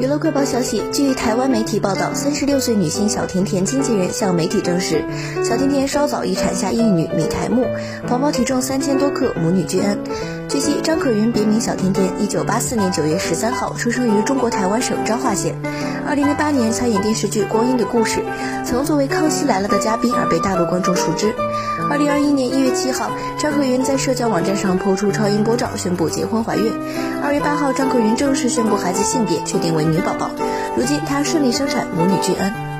娱乐快报消息，据台湾媒体报道，三十六岁女星小甜甜经纪人向媒体证实，小甜甜稍早已产下一女米台木，宝宝体重三千多克，母女均安。据悉，张可云别名小甜甜，一九八四年九月十三号出生于中国台湾省彰化县。二零零八年参演电视剧《光阴的故事》，曾作为《康熙来了》的嘉宾而被大陆观众熟知。二零二一年一月七号，张可云在社交网站上抛出超音波照，宣布结婚怀孕。二月八号，张可云正式宣布孩子性别，确定为女宝宝。如今，她顺利生产，母女均安。